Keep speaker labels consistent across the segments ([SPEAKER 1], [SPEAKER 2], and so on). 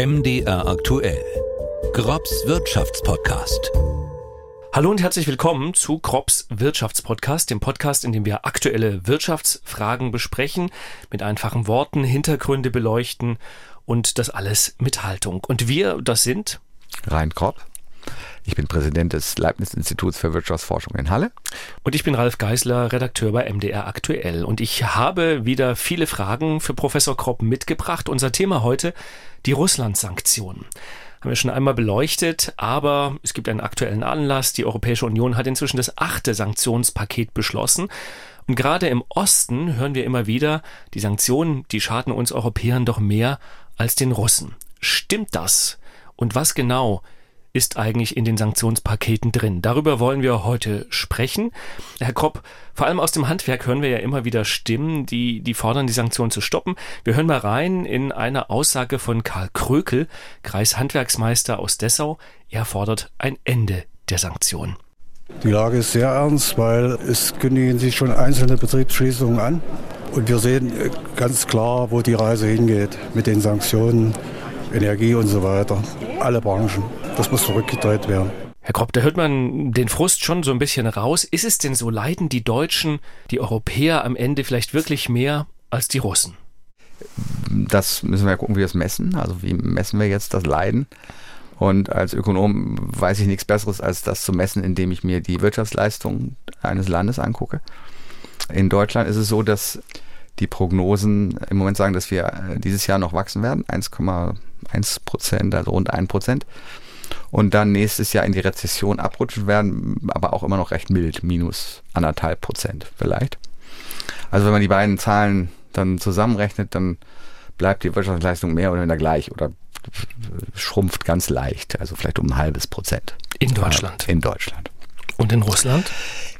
[SPEAKER 1] MDR aktuell. Grobs Wirtschaftspodcast.
[SPEAKER 2] Hallo und herzlich willkommen zu Krops Wirtschaftspodcast, dem Podcast, in dem wir aktuelle Wirtschaftsfragen besprechen, mit einfachen Worten Hintergründe beleuchten und das alles mit Haltung. Und wir, das sind
[SPEAKER 3] Rein Kropp. Ich bin Präsident des Leibniz-Instituts für Wirtschaftsforschung in Halle.
[SPEAKER 2] Und ich bin Ralf Geisler, Redakteur bei MDR Aktuell. Und ich habe wieder viele Fragen für Professor Kropp mitgebracht. Unser Thema heute, die Russland-Sanktionen. Haben wir schon einmal beleuchtet, aber es gibt einen aktuellen Anlass. Die Europäische Union hat inzwischen das achte Sanktionspaket beschlossen. Und gerade im Osten hören wir immer wieder, die Sanktionen, die schaden uns Europäern doch mehr als den Russen. Stimmt das? Und was genau ist eigentlich in den Sanktionspaketen drin? Darüber wollen wir heute sprechen. Herr Kropp, vor allem aus dem Handwerk hören wir ja immer wieder Stimmen, die, die fordern, die Sanktionen zu stoppen. Wir hören mal rein in eine Aussage von Karl Krökel, Kreishandwerksmeister aus Dessau. Er fordert ein Ende der Sanktionen.
[SPEAKER 4] Die Lage ist sehr ernst, weil es kündigen sich schon einzelne Betriebsschließungen an. Und wir sehen ganz klar, wo die Reise hingeht mit den Sanktionen, Energie und so weiter. Alle Branchen. Das muss zurückgedreht werden.
[SPEAKER 2] Herr Kropp, da hört man den Frust schon so ein bisschen raus. Ist es denn so, leiden die Deutschen, die Europäer am Ende vielleicht wirklich mehr als die Russen?
[SPEAKER 3] Das müssen wir ja gucken, wie wir es messen. Also wie messen wir jetzt das Leiden? Und als Ökonom weiß ich nichts Besseres, als das zu messen, indem ich mir die Wirtschaftsleistung eines Landes angucke. In Deutschland ist es so, dass die Prognosen im Moment sagen, dass wir dieses Jahr noch wachsen werden, 1,1 Prozent, also rund 1 Prozent und dann nächstes Jahr in die Rezession abrutschen werden, aber auch immer noch recht mild, minus anderthalb Prozent vielleicht. Also wenn man die beiden Zahlen dann zusammenrechnet, dann bleibt die Wirtschaftsleistung mehr oder weniger gleich oder schrumpft ganz leicht, also vielleicht um ein halbes Prozent.
[SPEAKER 2] In Deutschland.
[SPEAKER 3] In Deutschland.
[SPEAKER 2] Und in Russland?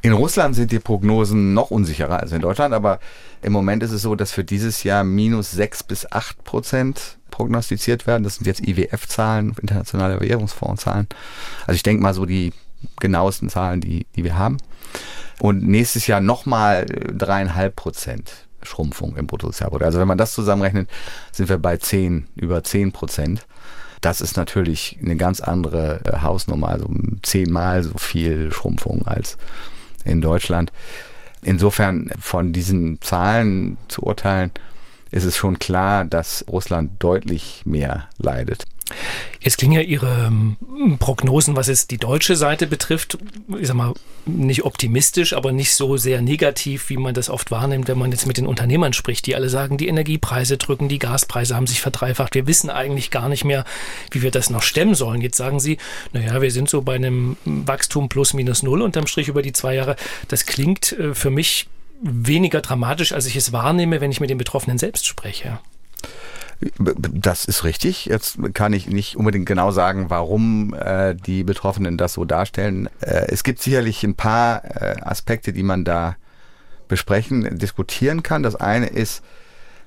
[SPEAKER 3] In Russland sind die Prognosen noch unsicherer als in Deutschland, aber im Moment ist es so, dass für dieses Jahr minus sechs bis acht Prozent prognostiziert werden. Das sind jetzt IWF-Zahlen, internationale Währungsfonds-Zahlen. Also ich denke mal so die genauesten Zahlen, die, die wir haben. Und nächstes Jahr nochmal dreieinhalb Prozent Schrumpfung im Bruttosozialprodukt. Also wenn man das zusammenrechnet, sind wir bei zehn, über zehn Prozent. Das ist natürlich eine ganz andere äh, Hausnummer, also zehnmal so viel Schrumpfung als in Deutschland. Insofern von diesen Zahlen zu urteilen, ist es schon klar, dass Russland deutlich mehr leidet.
[SPEAKER 2] Jetzt klingen ja Ihre ähm, Prognosen, was es die deutsche Seite betrifft, ich sag mal, nicht optimistisch, aber nicht so sehr negativ, wie man das oft wahrnimmt, wenn man jetzt mit den Unternehmern spricht, die alle sagen, die Energiepreise drücken, die Gaspreise haben sich verdreifacht. Wir wissen eigentlich gar nicht mehr, wie wir das noch stemmen sollen. Jetzt sagen Sie, naja, wir sind so bei einem Wachstum plus minus null unterm Strich über die zwei Jahre. Das klingt äh, für mich weniger dramatisch, als ich es wahrnehme, wenn ich mit den Betroffenen selbst spreche.
[SPEAKER 3] Das ist richtig. Jetzt kann ich nicht unbedingt genau sagen, warum äh, die Betroffenen das so darstellen. Äh, es gibt sicherlich ein paar äh, Aspekte, die man da besprechen, diskutieren kann. Das eine ist,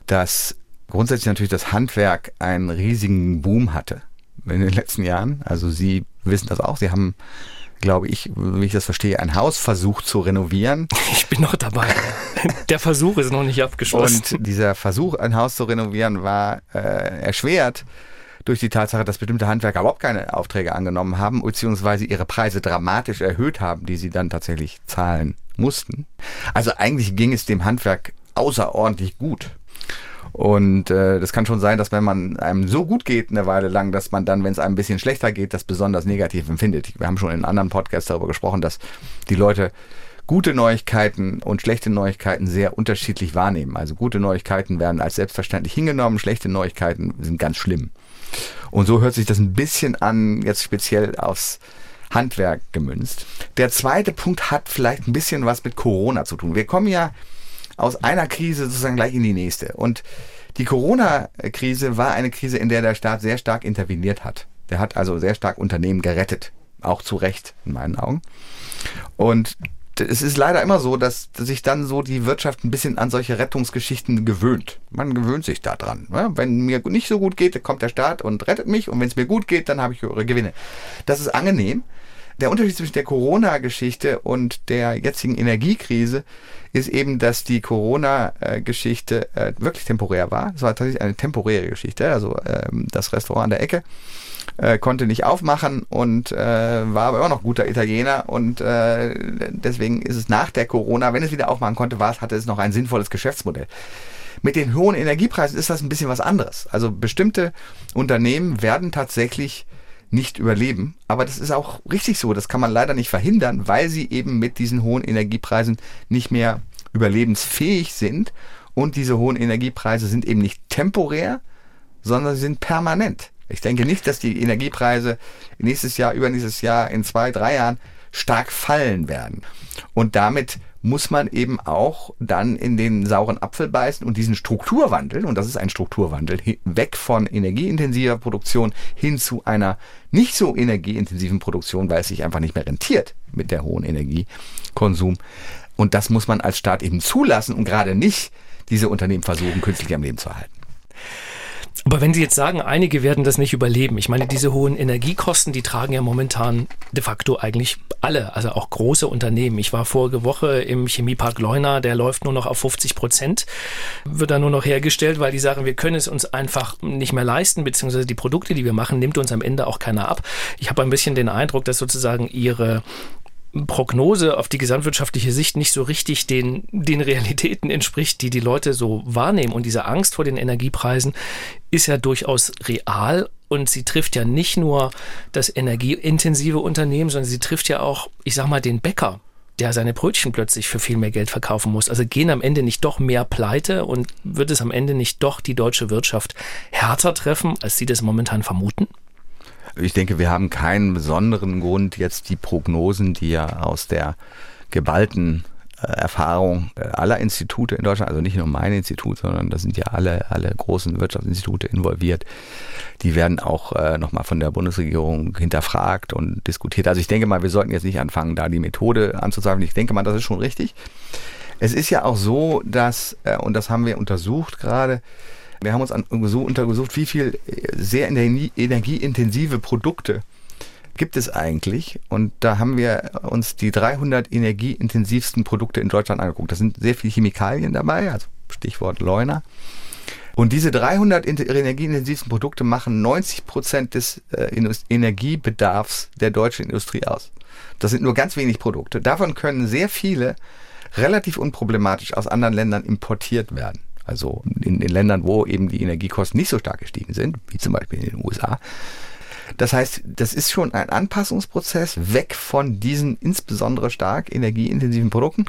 [SPEAKER 3] dass grundsätzlich natürlich das Handwerk einen riesigen Boom hatte in den letzten Jahren. Also Sie wissen das auch. Sie haben glaube ich, wie ich das verstehe, ein Haus versucht zu renovieren.
[SPEAKER 2] Ich bin noch dabei. Der Versuch ist noch nicht abgeschlossen.
[SPEAKER 3] Und dieser Versuch, ein Haus zu renovieren, war äh, erschwert durch die Tatsache, dass bestimmte Handwerker überhaupt keine Aufträge angenommen haben, beziehungsweise ihre Preise dramatisch erhöht haben, die sie dann tatsächlich zahlen mussten. Also eigentlich ging es dem Handwerk außerordentlich gut. Und äh, das kann schon sein, dass wenn man einem so gut geht eine Weile lang, dass man dann, wenn es einem ein bisschen schlechter geht, das besonders negativ empfindet. Wir haben schon in anderen Podcasts darüber gesprochen, dass die Leute gute Neuigkeiten und schlechte Neuigkeiten sehr unterschiedlich wahrnehmen. Also gute Neuigkeiten werden als selbstverständlich hingenommen, schlechte Neuigkeiten sind ganz schlimm. Und so hört sich das ein bisschen an, jetzt speziell aufs Handwerk gemünzt. Der zweite Punkt hat vielleicht ein bisschen was mit Corona zu tun. Wir kommen ja aus einer Krise sozusagen gleich in die nächste. Und die Corona-Krise war eine Krise, in der der Staat sehr stark interveniert hat. Der hat also sehr stark Unternehmen gerettet. Auch zu Recht, in meinen Augen. Und es ist leider immer so, dass sich dann so die Wirtschaft ein bisschen an solche Rettungsgeschichten gewöhnt. Man gewöhnt sich daran. Wenn mir nicht so gut geht, kommt der Staat und rettet mich. Und wenn es mir gut geht, dann habe ich höhere Gewinne. Das ist angenehm. Der Unterschied zwischen der Corona-Geschichte und der jetzigen Energiekrise ist eben, dass die Corona-Geschichte äh, wirklich temporär war. Es war tatsächlich eine temporäre Geschichte. Also ähm, das Restaurant an der Ecke äh, konnte nicht aufmachen und äh, war aber immer noch guter Italiener und deswegen ist es nach der Corona, wenn es wieder aufmachen konnte, war es, hatte es noch ein sinnvolles Geschäftsmodell. Mit den hohen Energiepreisen ist das ein bisschen was anderes. Also bestimmte Unternehmen werden tatsächlich nicht überleben. Aber das ist auch richtig so. Das kann man leider nicht verhindern, weil sie eben mit diesen hohen Energiepreisen nicht mehr überlebensfähig sind. Und diese hohen Energiepreise sind eben nicht temporär, sondern sie sind permanent. Ich denke nicht, dass die Energiepreise nächstes Jahr, übernächstes Jahr, in zwei, drei Jahren stark fallen werden. Und damit muss man eben auch dann in den sauren Apfel beißen und diesen Strukturwandel, und das ist ein Strukturwandel, weg von energieintensiver Produktion hin zu einer nicht so energieintensiven Produktion, weil es sich einfach nicht mehr rentiert mit der hohen Energiekonsum. Und das muss man als Staat eben zulassen und gerade nicht diese Unternehmen versuchen, künstlich am Leben zu halten.
[SPEAKER 2] Aber wenn Sie jetzt sagen, einige werden das nicht überleben, ich meine, diese hohen Energiekosten, die tragen ja momentan de facto eigentlich alle, also auch große Unternehmen. Ich war vorige Woche im Chemiepark Leuna, der läuft nur noch auf 50 Prozent, wird da nur noch hergestellt, weil die sagen, wir können es uns einfach nicht mehr leisten, beziehungsweise die Produkte, die wir machen, nimmt uns am Ende auch keiner ab. Ich habe ein bisschen den Eindruck, dass sozusagen ihre Prognose auf die gesamtwirtschaftliche Sicht nicht so richtig den, den Realitäten entspricht, die die Leute so wahrnehmen. Und diese Angst vor den Energiepreisen ist ja durchaus real und sie trifft ja nicht nur das energieintensive Unternehmen, sondern sie trifft ja auch, ich sag mal, den Bäcker, der seine Brötchen plötzlich für viel mehr Geld verkaufen muss. Also gehen am Ende nicht doch mehr pleite und wird es am Ende nicht doch die deutsche Wirtschaft härter treffen, als Sie das momentan vermuten?
[SPEAKER 3] Ich denke, wir haben keinen besonderen Grund, jetzt die Prognosen, die ja aus der geballten äh, Erfahrung aller Institute in Deutschland, also nicht nur mein Institut, sondern da sind ja alle, alle großen Wirtschaftsinstitute involviert. Die werden auch äh, nochmal von der Bundesregierung hinterfragt und diskutiert. Also ich denke mal, wir sollten jetzt nicht anfangen, da die Methode anzuzweifeln. Ich denke mal, das ist schon richtig. Es ist ja auch so, dass, äh, und das haben wir untersucht gerade, wir haben uns an, so untersucht, wie viel äh, sehr energieintensive Produkte gibt es eigentlich? Und da haben wir uns die 300 energieintensivsten Produkte in Deutschland angeguckt. Da sind sehr viele Chemikalien dabei, also Stichwort Leuna. Und diese 300 energieintensivsten Produkte machen 90 Prozent des äh, Energiebedarfs der deutschen Industrie aus. Das sind nur ganz wenig Produkte. Davon können sehr viele relativ unproblematisch aus anderen Ländern importiert werden also in den Ländern, wo eben die Energiekosten nicht so stark gestiegen sind, wie zum Beispiel in den USA. Das heißt, das ist schon ein Anpassungsprozess weg von diesen insbesondere stark energieintensiven Produkten.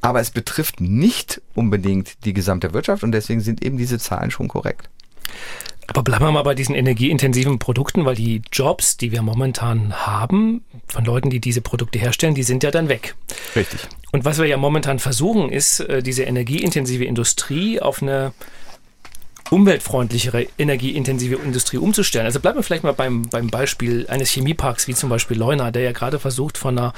[SPEAKER 3] Aber es betrifft nicht unbedingt die gesamte Wirtschaft und deswegen sind eben diese Zahlen schon korrekt.
[SPEAKER 2] Aber bleiben wir mal bei diesen energieintensiven Produkten, weil die Jobs, die wir momentan haben, von Leuten, die diese Produkte herstellen, die sind ja dann weg.
[SPEAKER 3] Richtig.
[SPEAKER 2] Und was wir ja momentan versuchen, ist, äh, diese energieintensive Industrie auf eine umweltfreundlichere, energieintensive Industrie umzustellen. Also bleiben wir vielleicht mal beim, beim Beispiel eines Chemieparks wie zum Beispiel Leuna, der ja gerade versucht, von einer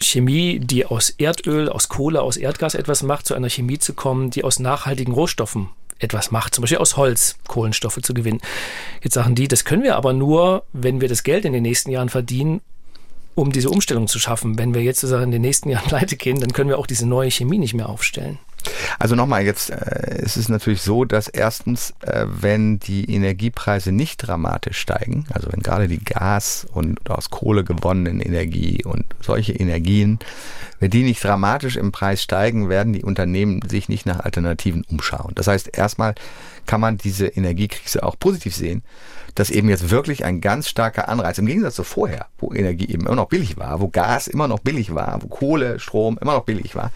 [SPEAKER 2] Chemie, die aus Erdöl, aus Kohle, aus Erdgas etwas macht, zu einer Chemie zu kommen, die aus nachhaltigen Rohstoffen etwas macht, zum Beispiel aus Holz Kohlenstoffe zu gewinnen. Jetzt sagen die, das können wir aber nur, wenn wir das Geld in den nächsten Jahren verdienen, um diese Umstellung zu schaffen. Wenn wir jetzt sozusagen in den nächsten Jahren pleite gehen, dann können wir auch diese neue Chemie nicht mehr aufstellen.
[SPEAKER 3] Also nochmal, jetzt äh, es ist natürlich so, dass erstens, äh, wenn die Energiepreise nicht dramatisch steigen, also wenn gerade die Gas- und aus Kohle gewonnenen Energie und solche Energien, wenn die nicht dramatisch im Preis steigen, werden die Unternehmen sich nicht nach Alternativen umschauen. Das heißt, erstmal kann man diese Energiekrise auch positiv sehen, dass eben jetzt wirklich ein ganz starker Anreiz, im Gegensatz zu vorher, wo Energie eben immer noch billig war, wo Gas immer noch billig war, wo Kohle, Strom immer noch billig war,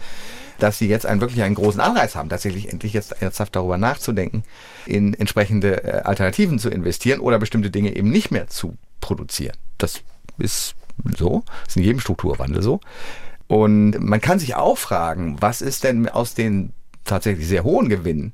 [SPEAKER 3] dass sie jetzt einen wirklich einen großen Anreiz haben, tatsächlich endlich jetzt ernsthaft darüber nachzudenken, in entsprechende äh, Alternativen zu investieren oder bestimmte Dinge eben nicht mehr zu produzieren. Das ist so, ist in jedem Strukturwandel so. Und man kann sich auch fragen, was ist denn aus den tatsächlich sehr hohen Gewinnen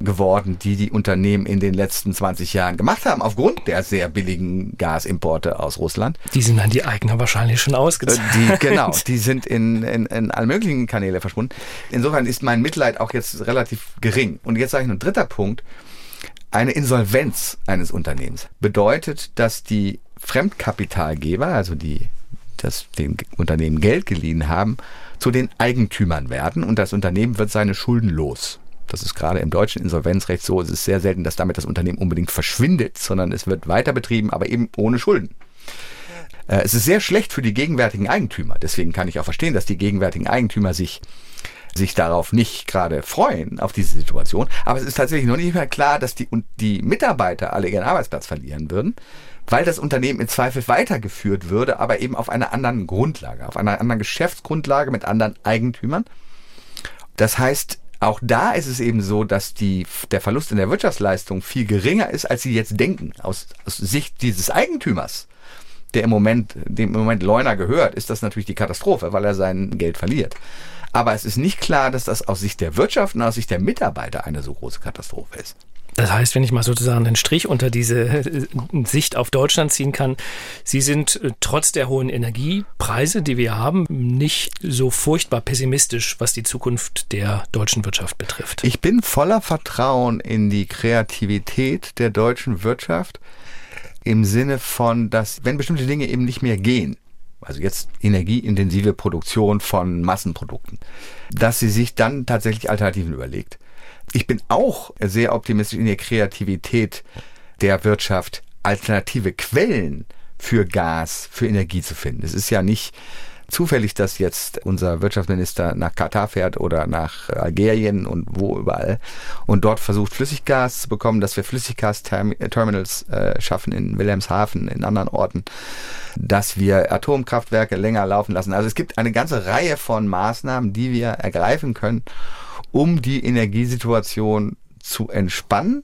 [SPEAKER 3] geworden, die die Unternehmen in den letzten 20 Jahren gemacht haben, aufgrund der sehr billigen Gasimporte aus Russland.
[SPEAKER 2] Die sind an die Eigner wahrscheinlich schon ausgezahlt.
[SPEAKER 3] Die, genau, die sind in, in, in alle möglichen Kanäle verschwunden. Insofern ist mein Mitleid auch jetzt relativ gering. Und jetzt sage ich noch ein dritter Punkt. Eine Insolvenz eines Unternehmens bedeutet, dass die Fremdkapitalgeber, also die das dem Unternehmen Geld geliehen haben, zu den Eigentümern werden und das Unternehmen wird seine Schulden los. Das ist gerade im deutschen Insolvenzrecht so. Es ist sehr selten, dass damit das Unternehmen unbedingt verschwindet, sondern es wird weiter betrieben, aber eben ohne Schulden. Äh, es ist sehr schlecht für die gegenwärtigen Eigentümer. Deswegen kann ich auch verstehen, dass die gegenwärtigen Eigentümer sich sich darauf nicht gerade freuen, auf diese Situation. Aber es ist tatsächlich noch nicht mehr klar, dass die, und die Mitarbeiter alle ihren Arbeitsplatz verlieren würden, weil das Unternehmen im Zweifel weitergeführt würde, aber eben auf einer anderen Grundlage, auf einer anderen Geschäftsgrundlage mit anderen Eigentümern. Das heißt, auch da ist es eben so, dass die, der Verlust in der Wirtschaftsleistung viel geringer ist, als sie jetzt denken. Aus, aus Sicht dieses Eigentümers, der im Moment, dem im Moment Leuner gehört, ist das natürlich die Katastrophe, weil er sein Geld verliert. Aber es ist nicht klar, dass das aus Sicht der Wirtschaft und aus Sicht der Mitarbeiter eine so große Katastrophe ist.
[SPEAKER 2] Das heißt, wenn ich mal sozusagen einen Strich unter diese äh, Sicht auf Deutschland ziehen kann, Sie sind äh, trotz der hohen Energiepreise, die wir haben, nicht so furchtbar pessimistisch, was die Zukunft der deutschen Wirtschaft betrifft.
[SPEAKER 3] Ich bin voller Vertrauen in die Kreativität der deutschen Wirtschaft im Sinne von, dass wenn bestimmte Dinge eben nicht mehr gehen, also jetzt energieintensive Produktion von Massenprodukten, dass sie sich dann tatsächlich Alternativen überlegt. Ich bin auch sehr optimistisch in der Kreativität der Wirtschaft, alternative Quellen für Gas, für Energie zu finden. Es ist ja nicht zufällig, dass jetzt unser Wirtschaftsminister nach Katar fährt oder nach Algerien und wo überall und dort versucht Flüssiggas zu bekommen, dass wir Flüssiggasterminals äh, schaffen in Wilhelmshaven, in anderen Orten, dass wir Atomkraftwerke länger laufen lassen. Also es gibt eine ganze Reihe von Maßnahmen, die wir ergreifen können, um die Energiesituation zu entspannen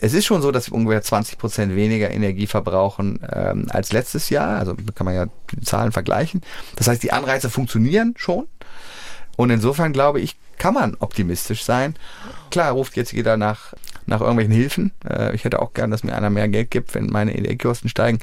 [SPEAKER 3] es ist schon so, dass wir ungefähr 20 Prozent weniger Energie verbrauchen ähm, als letztes Jahr. Also kann man ja die Zahlen vergleichen. Das heißt, die Anreize funktionieren schon. Und insofern glaube ich, kann man optimistisch sein. Klar ruft jetzt jeder nach, nach irgendwelchen Hilfen. Äh, ich hätte auch gern, dass mir einer mehr Geld gibt, wenn meine Energiekosten steigen.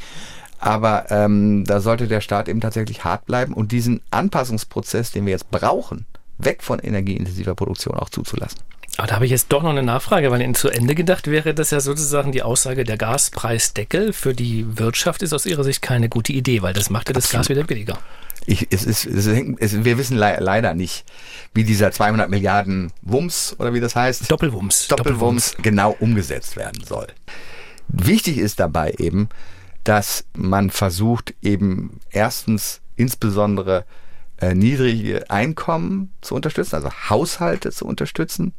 [SPEAKER 3] Aber ähm, da sollte der Staat eben tatsächlich hart bleiben und diesen Anpassungsprozess, den wir jetzt brauchen, weg von energieintensiver Produktion auch zuzulassen.
[SPEAKER 2] Aber da habe ich jetzt doch noch eine Nachfrage, weil Ihnen zu Ende gedacht wäre, dass ja sozusagen die Aussage, der Gaspreisdeckel für die Wirtschaft ist aus Ihrer Sicht keine gute Idee, weil das macht ja das Absolut. Gas wieder billiger.
[SPEAKER 3] Ich, es ist, es hängt, es, wir wissen le leider nicht, wie dieser 200 Milliarden Wumms oder wie das heißt.
[SPEAKER 2] Doppelwumms.
[SPEAKER 3] Doppelwumms, Doppelwumms. genau umgesetzt werden soll. Wichtig ist dabei eben, dass man versucht eben erstens insbesondere äh, niedrige Einkommen zu unterstützen, also Haushalte zu unterstützen,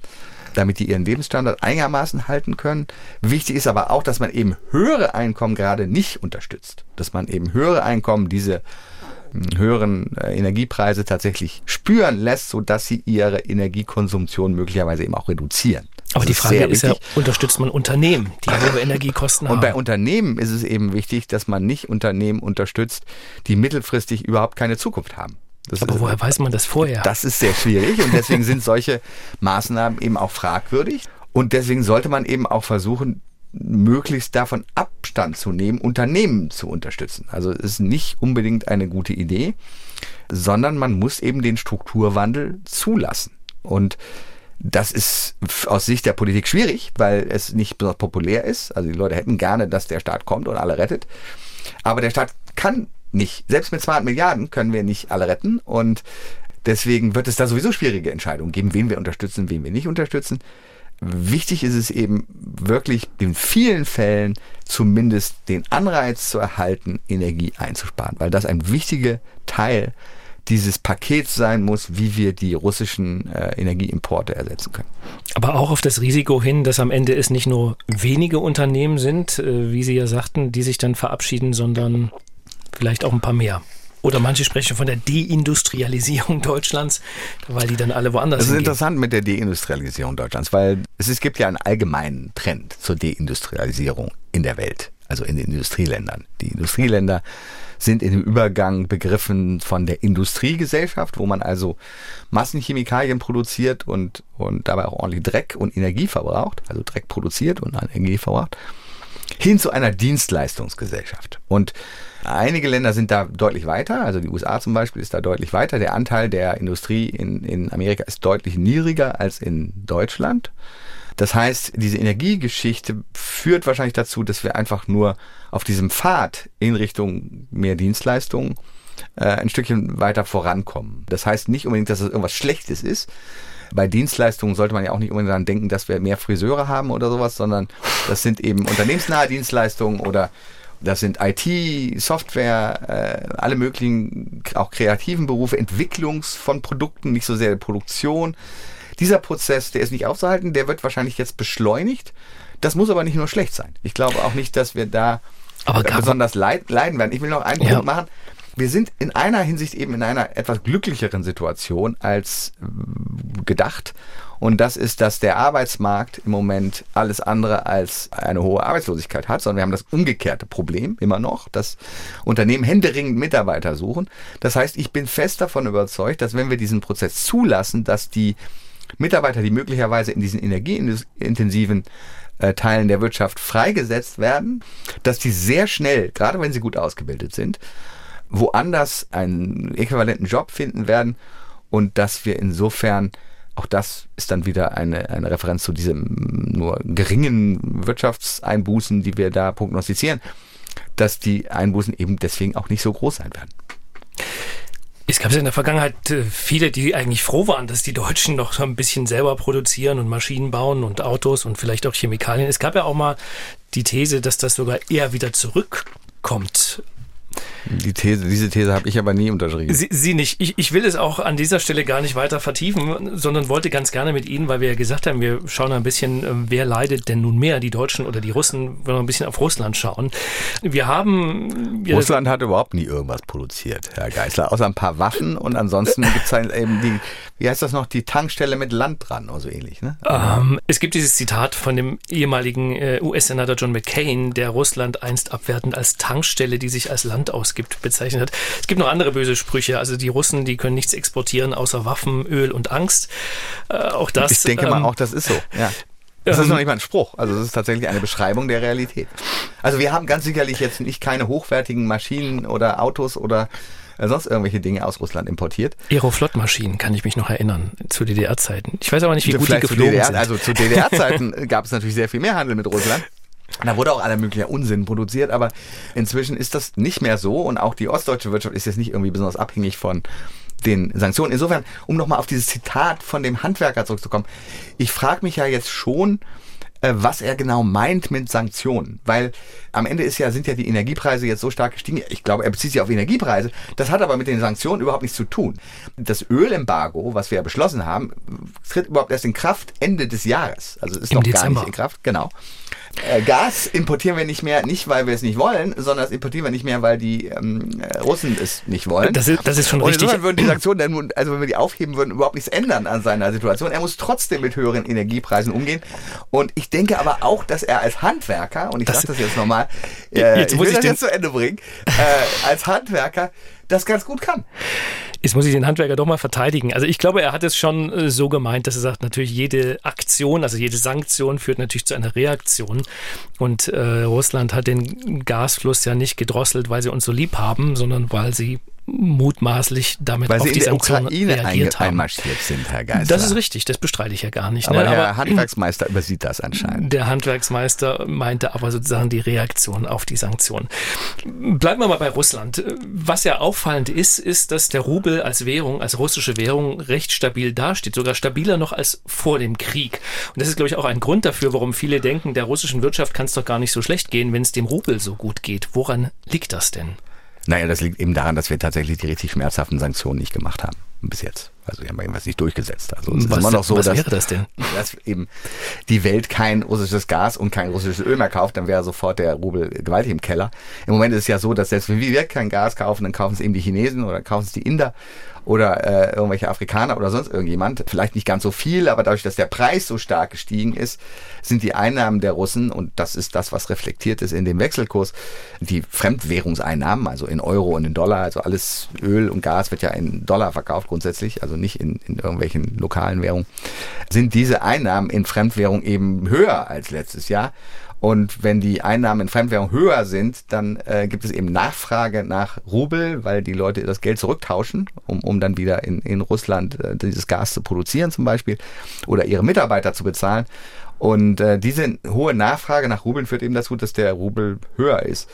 [SPEAKER 3] damit die ihren Lebensstandard einigermaßen halten können. Wichtig ist aber auch, dass man eben höhere Einkommen gerade nicht unterstützt, dass man eben höhere Einkommen diese hm, höheren äh, Energiepreise tatsächlich spüren lässt, so dass sie ihre Energiekonsumption möglicherweise eben auch reduzieren.
[SPEAKER 2] Aber die Frage ist ja, unterstützt man Unternehmen, die hohe Energiekosten haben?
[SPEAKER 3] Und bei Unternehmen ist es eben wichtig, dass man nicht Unternehmen unterstützt, die mittelfristig überhaupt keine Zukunft haben.
[SPEAKER 2] Das Aber woher weiß man das vorher?
[SPEAKER 3] Das ist sehr schwierig und deswegen sind solche Maßnahmen eben auch fragwürdig. Und deswegen sollte man eben auch versuchen, möglichst davon Abstand zu nehmen, Unternehmen zu unterstützen. Also es ist nicht unbedingt eine gute Idee, sondern man muss eben den Strukturwandel zulassen. Und das ist aus Sicht der Politik schwierig, weil es nicht besonders populär ist. Also die Leute hätten gerne, dass der Staat kommt und alle rettet. Aber der Staat kann nicht. Selbst mit 200 Milliarden können wir nicht alle retten und deswegen wird es da sowieso schwierige Entscheidungen geben, wen wir unterstützen, wen wir nicht unterstützen. Wichtig ist es eben wirklich in vielen Fällen zumindest den Anreiz zu erhalten, Energie einzusparen, weil das ein wichtiger Teil dieses Pakets sein muss, wie wir die russischen äh, Energieimporte ersetzen können.
[SPEAKER 2] Aber auch auf das Risiko hin, dass am Ende es nicht nur wenige Unternehmen sind, äh, wie Sie ja sagten, die sich dann verabschieden, sondern vielleicht auch ein paar mehr. Oder manche sprechen von der Deindustrialisierung Deutschlands, weil die dann alle woanders sind.
[SPEAKER 3] Das ist interessant mit der Deindustrialisierung Deutschlands, weil es, es gibt ja einen allgemeinen Trend zur Deindustrialisierung in der Welt, also in den Industrieländern. Die Industrieländer sind in dem Übergang begriffen von der Industriegesellschaft, wo man also Massenchemikalien produziert und, und dabei auch ordentlich Dreck und Energie verbraucht, also Dreck produziert und Energie verbraucht, hin zu einer Dienstleistungsgesellschaft. Und Einige Länder sind da deutlich weiter, also die USA zum Beispiel ist da deutlich weiter. Der Anteil der Industrie in, in Amerika ist deutlich niedriger als in Deutschland. Das heißt, diese Energiegeschichte führt wahrscheinlich dazu, dass wir einfach nur auf diesem Pfad in Richtung mehr Dienstleistungen äh, ein Stückchen weiter vorankommen. Das heißt nicht unbedingt, dass es irgendwas Schlechtes ist. Bei Dienstleistungen sollte man ja auch nicht unbedingt daran denken, dass wir mehr Friseure haben oder sowas, sondern das sind eben unternehmensnahe Dienstleistungen oder das sind IT, Software, äh, alle möglichen, auch kreativen Berufe, Entwicklungs von Produkten, nicht so sehr Produktion. Dieser Prozess, der ist nicht aufzuhalten, der wird wahrscheinlich jetzt beschleunigt. Das muss aber nicht nur schlecht sein. Ich glaube auch nicht, dass wir da
[SPEAKER 2] aber
[SPEAKER 3] besonders leid, leiden werden. Ich will noch einen ja. Punkt machen wir sind in einer Hinsicht eben in einer etwas glücklicheren Situation als äh, gedacht. Und das ist, dass der Arbeitsmarkt im Moment alles andere als eine hohe Arbeitslosigkeit hat, sondern wir haben das umgekehrte Problem immer noch, dass Unternehmen händeringend Mitarbeiter suchen. Das heißt, ich bin fest davon überzeugt, dass wenn wir diesen Prozess zulassen, dass die Mitarbeiter, die möglicherweise in diesen energieintensiven äh, Teilen der Wirtschaft freigesetzt werden, dass die sehr schnell, gerade wenn sie gut ausgebildet sind, woanders einen äquivalenten Job finden werden und dass wir insofern auch das ist dann wieder eine, eine Referenz zu diesem nur geringen Wirtschaftseinbußen, die wir da prognostizieren, dass die Einbußen eben deswegen auch nicht so groß sein werden.
[SPEAKER 2] Es gab ja in der Vergangenheit äh, viele, die eigentlich froh waren, dass die Deutschen noch so ein bisschen selber produzieren und Maschinen bauen und Autos und vielleicht auch Chemikalien. Es gab ja auch mal die These, dass das sogar eher wieder zurückkommt.
[SPEAKER 3] Die These, diese These habe ich aber nie unterschrieben.
[SPEAKER 2] Sie, Sie nicht. Ich, ich will es auch an dieser Stelle gar nicht weiter vertiefen, sondern wollte ganz gerne mit Ihnen, weil wir ja gesagt haben, wir schauen ein bisschen, ähm, wer leidet denn nun mehr, die Deutschen oder die Russen, wenn wir ein bisschen auf Russland schauen. Wir haben...
[SPEAKER 3] Wir Russland hat überhaupt nie irgendwas produziert, Herr Geisler, außer ein paar Waffen und ansonsten gibt es halt eben die, wie heißt das noch, die Tankstelle mit Land dran oder so ähnlich, ne?
[SPEAKER 2] Ähm, es gibt dieses Zitat von dem ehemaligen äh, US-Senator John McCain, der Russland einst abwertend als Tankstelle, die sich als Land ausgibt, gibt, bezeichnet hat. Es gibt noch andere böse Sprüche. Also die Russen, die können nichts exportieren außer Waffen, Öl und Angst. Äh, auch das.
[SPEAKER 3] Ich denke ähm, mal, auch das ist so. Ja. Das ist ähm, noch nicht mal ein Spruch. Also es ist tatsächlich eine Beschreibung der Realität. Also wir haben ganz sicherlich jetzt nicht keine hochwertigen Maschinen oder Autos oder äh, sonst irgendwelche Dinge aus Russland importiert.
[SPEAKER 2] Aeroflot-Maschinen kann ich mich noch erinnern, zu DDR-Zeiten. Ich weiß aber nicht, wie gut Vielleicht die geflogen
[SPEAKER 3] DDR,
[SPEAKER 2] sind.
[SPEAKER 3] Also zu DDR-Zeiten gab es natürlich sehr viel mehr Handel mit Russland. Da wurde auch aller möglicher Unsinn produziert, aber inzwischen ist das nicht mehr so und auch die ostdeutsche Wirtschaft ist jetzt nicht irgendwie besonders abhängig von den Sanktionen. Insofern, um nochmal auf dieses Zitat von dem Handwerker zurückzukommen, ich frage mich ja jetzt schon, äh, was er genau meint mit Sanktionen. Weil am Ende ist ja, sind ja die Energiepreise jetzt so stark gestiegen. Ich glaube, er bezieht sich auf Energiepreise. Das hat aber mit den Sanktionen überhaupt nichts zu tun. Das Ölembargo, was wir ja beschlossen haben, tritt überhaupt erst in Kraft Ende des Jahres. Also ist Im noch Dezember. gar nicht in Kraft. Genau. Äh, Gas importieren wir nicht mehr, nicht weil wir es nicht wollen, sondern das importieren wir nicht mehr, weil die ähm, äh, Russen es nicht wollen.
[SPEAKER 2] Das ist, das ist schon
[SPEAKER 3] und
[SPEAKER 2] richtig.
[SPEAKER 3] Und würden die Sanktionen, also wenn wir die aufheben würden, überhaupt nichts ändern an seiner Situation. Er muss trotzdem mit höheren Energiepreisen umgehen. Und ich denke aber auch, dass er als Handwerker, und ich sage das jetzt nochmal, äh, jetzt ich will ich das jetzt zu Ende bringen, äh, als Handwerker das ganz gut kann.
[SPEAKER 2] Jetzt muss ich den Handwerker doch mal verteidigen. Also ich glaube, er hat es schon äh, so gemeint, dass er sagt, natürlich jede Aktion, also jede Sanktion führt natürlich zu einer Reaktion. Und äh, Russland hat den Gasfluss ja nicht gedrosselt, weil sie uns so lieb haben, sondern weil sie mutmaßlich damit
[SPEAKER 3] Weil
[SPEAKER 2] auf
[SPEAKER 3] Sie
[SPEAKER 2] die
[SPEAKER 3] Sanktionen reagiert haben. einmarschiert sind, Herr Geisler.
[SPEAKER 2] Das ist richtig, das bestreite ich ja gar nicht.
[SPEAKER 3] Aber ne? der aber Handwerksmeister übersieht das anscheinend.
[SPEAKER 2] Der Handwerksmeister meinte aber sozusagen die Reaktion auf die Sanktionen. Bleiben wir mal bei Russland. Was ja auffallend ist, ist, dass der Rubel als Währung, als russische Währung recht stabil dasteht, sogar stabiler noch als vor dem Krieg. Und das ist, glaube ich, auch ein Grund dafür, warum viele denken, der russischen Wirtschaft kann es doch gar nicht so schlecht gehen, wenn es dem Rubel so gut geht. Woran liegt das denn?
[SPEAKER 3] Naja, das liegt eben daran, dass wir tatsächlich die richtig schmerzhaften Sanktionen nicht gemacht haben bis jetzt. Also wir haben irgendwas nicht durchgesetzt. Also es was, ist immer noch so,
[SPEAKER 2] was
[SPEAKER 3] dass,
[SPEAKER 2] wäre das denn?
[SPEAKER 3] dass eben die Welt kein russisches Gas und kein russisches Öl mehr kauft, dann wäre sofort der Rubel gewaltig im Keller. Im Moment ist es ja so, dass selbst wenn wir kein Gas kaufen, dann kaufen es eben die Chinesen oder kaufen es die Inder oder äh, irgendwelche Afrikaner oder sonst irgendjemand. Vielleicht nicht ganz so viel, aber dadurch, dass der Preis so stark gestiegen ist, sind die Einnahmen der Russen, und das ist das, was reflektiert ist in dem Wechselkurs, die Fremdwährungseinnahmen, also in Euro und in Dollar, also alles Öl und Gas wird ja in Dollar verkauft grundsätzlich, also nicht in, in irgendwelchen lokalen Währungen, sind diese Einnahmen in Fremdwährung eben höher als letztes Jahr. Und wenn die Einnahmen in Fremdwährung höher sind, dann äh, gibt es eben Nachfrage nach Rubel, weil die Leute das Geld zurücktauschen, um, um dann wieder in, in Russland äh, dieses Gas zu produzieren zum Beispiel oder ihre Mitarbeiter zu bezahlen. Und äh, diese hohe Nachfrage nach Rubeln führt eben dazu, dass der Rubel höher ist.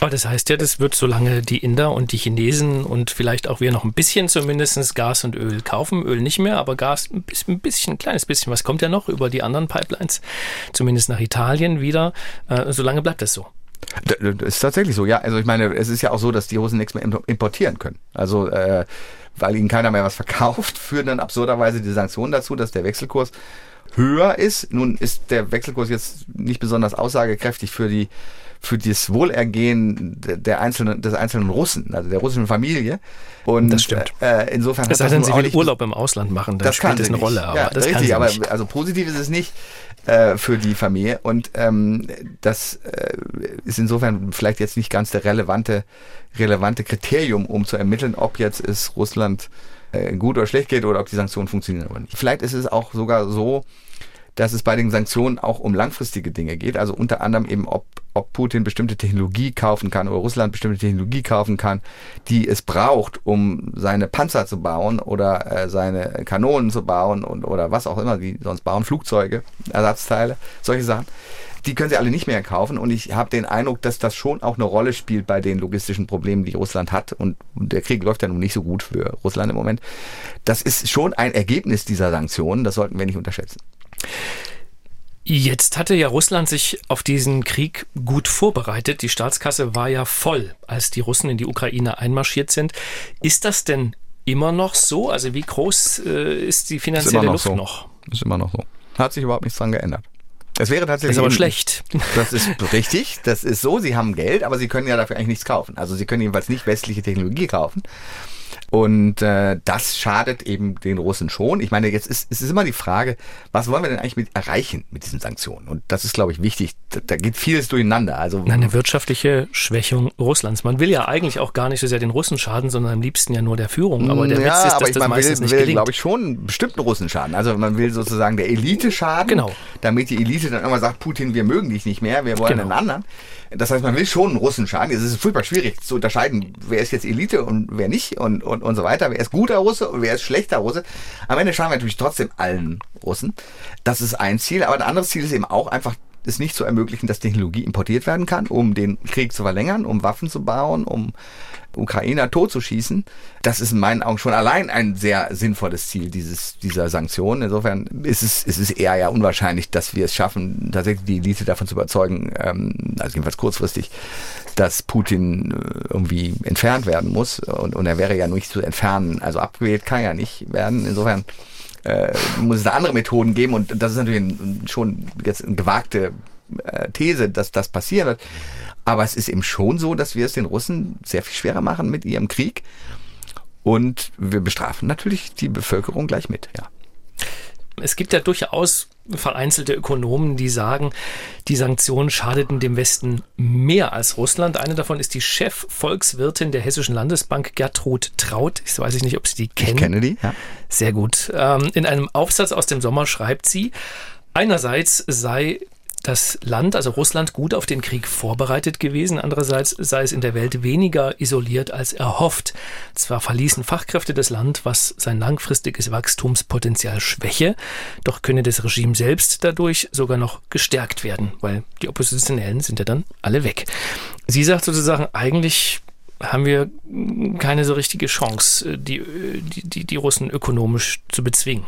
[SPEAKER 2] Aber das heißt ja, das wird, solange die Inder und die Chinesen und vielleicht auch wir noch ein bisschen zumindest Gas und Öl kaufen, Öl nicht mehr, aber Gas ein bisschen, ein bisschen, ein kleines bisschen, was kommt ja noch über die anderen Pipelines, zumindest nach Italien wieder, äh, solange bleibt das so.
[SPEAKER 3] Das ist tatsächlich so, ja. Also ich meine, es ist ja auch so, dass die Russen nichts mehr importieren können. Also äh, weil ihnen keiner mehr was verkauft, führen dann absurderweise die Sanktionen dazu, dass der Wechselkurs höher ist. Nun ist der Wechselkurs jetzt nicht besonders aussagekräftig für die für das Wohlergehen der einzelnen, des einzelnen Russen, also der russischen Familie. Und
[SPEAKER 2] das stimmt.
[SPEAKER 3] Äh, insofern
[SPEAKER 2] es sei denn, sie will Urlaub im Ausland machen, dann
[SPEAKER 3] das
[SPEAKER 2] spielt
[SPEAKER 3] das
[SPEAKER 2] eine
[SPEAKER 3] nicht.
[SPEAKER 2] Rolle. Aber
[SPEAKER 3] ja,
[SPEAKER 2] das
[SPEAKER 3] richtig,
[SPEAKER 2] kann
[SPEAKER 3] aber
[SPEAKER 2] nicht.
[SPEAKER 3] also positiv ist es nicht äh, für die Familie. Und ähm, das äh, ist insofern vielleicht jetzt nicht ganz der relevante, relevante Kriterium, um zu ermitteln, ob jetzt ist Russland äh, gut oder schlecht geht oder ob die Sanktionen funktionieren oder nicht. Vielleicht ist es auch sogar so, dass es bei den Sanktionen auch um langfristige Dinge geht. Also unter anderem eben, ob, ob Putin bestimmte Technologie kaufen kann oder Russland bestimmte Technologie kaufen kann, die es braucht, um seine Panzer zu bauen oder äh, seine Kanonen zu bauen und, oder was auch immer die sonst bauen, Flugzeuge, Ersatzteile, solche Sachen. Die können sie alle nicht mehr kaufen und ich habe den Eindruck, dass das schon auch eine Rolle spielt bei den logistischen Problemen, die Russland hat und der Krieg läuft ja nun nicht so gut für Russland im Moment. Das ist schon ein Ergebnis dieser Sanktionen, das sollten wir nicht unterschätzen.
[SPEAKER 2] Jetzt hatte ja Russland sich auf diesen Krieg gut vorbereitet. Die Staatskasse war ja voll, als die Russen in die Ukraine einmarschiert sind. Ist das denn immer noch so? Also wie groß äh, ist die finanzielle
[SPEAKER 3] noch
[SPEAKER 2] Luft
[SPEAKER 3] so.
[SPEAKER 2] noch?
[SPEAKER 3] Ist immer noch so. Hat sich überhaupt nichts dran geändert. Es wäre
[SPEAKER 2] Das
[SPEAKER 3] tatsächlich
[SPEAKER 2] ist aber
[SPEAKER 3] eben-
[SPEAKER 2] schlecht.
[SPEAKER 3] Das ist richtig, das ist so. Sie haben Geld, aber sie können ja dafür eigentlich nichts kaufen. Also sie können jedenfalls nicht westliche Technologie kaufen. Und äh, das schadet eben den Russen schon. Ich meine, jetzt ist es ist immer die Frage, was wollen wir denn eigentlich mit erreichen mit diesen Sanktionen? Und das ist, glaube ich, wichtig. Da, da geht vieles durcheinander. Also
[SPEAKER 2] Eine wirtschaftliche Schwächung Russlands. Man will ja eigentlich auch gar nicht so sehr den Russen schaden, sondern am liebsten ja nur der Führung. Aber der
[SPEAKER 3] ja,
[SPEAKER 2] Witz ist,
[SPEAKER 3] aber
[SPEAKER 2] dass
[SPEAKER 3] ich,
[SPEAKER 2] das
[SPEAKER 3] man
[SPEAKER 2] meistens
[SPEAKER 3] will,
[SPEAKER 2] nicht
[SPEAKER 3] will glaube ich, schon bestimmten Russen schaden. Also man will sozusagen der Elite schaden,
[SPEAKER 2] Genau.
[SPEAKER 3] damit die Elite dann immer sagt, Putin, wir mögen dich nicht mehr, wir wollen
[SPEAKER 2] Genau.
[SPEAKER 3] einen anderen. Das heißt, man will schon einen Russen schaden. Es ist furchtbar schwierig zu unterscheiden, wer ist jetzt Elite und wer nicht und, und, und so weiter. Wer ist guter Russe und wer ist schlechter Russe. Am Ende schaden wir natürlich trotzdem allen Russen. Das ist ein Ziel. Aber ein anderes Ziel ist eben auch einfach, es nicht zu ermöglichen, dass Technologie importiert werden kann, um den Krieg zu verlängern, um Waffen zu bauen, um Ukrainer totzuschießen. Das ist in meinen Augen schon allein ein sehr sinnvolles Ziel dieses, dieser Sanktionen. Insofern ist es, es ist eher ja unwahrscheinlich, dass wir es schaffen, tatsächlich die Elite davon zu überzeugen, ähm, also jedenfalls kurzfristig, dass Putin äh, irgendwie entfernt werden muss. Und, und er wäre ja nicht zu entfernen. Also abgewählt kann er ja nicht werden. Insofern äh, muss es da andere Methoden geben und das ist natürlich ein, schon jetzt eine gewagte äh, These, dass das passieren wird. Aber es ist eben schon so, dass wir es den Russen sehr viel schwerer machen mit ihrem Krieg und wir bestrafen natürlich die Bevölkerung gleich mit, ja.
[SPEAKER 2] Es gibt ja durchaus vereinzelte Ökonomen, die sagen, die Sanktionen schadeten dem Westen mehr als Russland. Eine davon ist die Chefvolkswirtin der Hessischen Landesbank, Gertrud Traut. Ich weiß nicht, ob Sie die kennen.
[SPEAKER 3] Ich kenne die, ja.
[SPEAKER 2] Sehr gut. Ähm, in einem Aufsatz aus dem Sommer schreibt sie, einerseits sei das Land, also Russland, gut auf den Krieg vorbereitet gewesen. Andererseits sei es in der Welt weniger isoliert als erhofft. Zwar verließen Fachkräfte das Land, was sein langfristiges Wachstumspotenzial schwäche, doch könne das Regime selbst dadurch sogar noch gestärkt werden, weil die Oppositionellen sind ja dann alle weg. Sie sagt sozusagen, eigentlich haben wir keine so richtige Chance, die, die, die, die Russen ökonomisch zu bezwingen.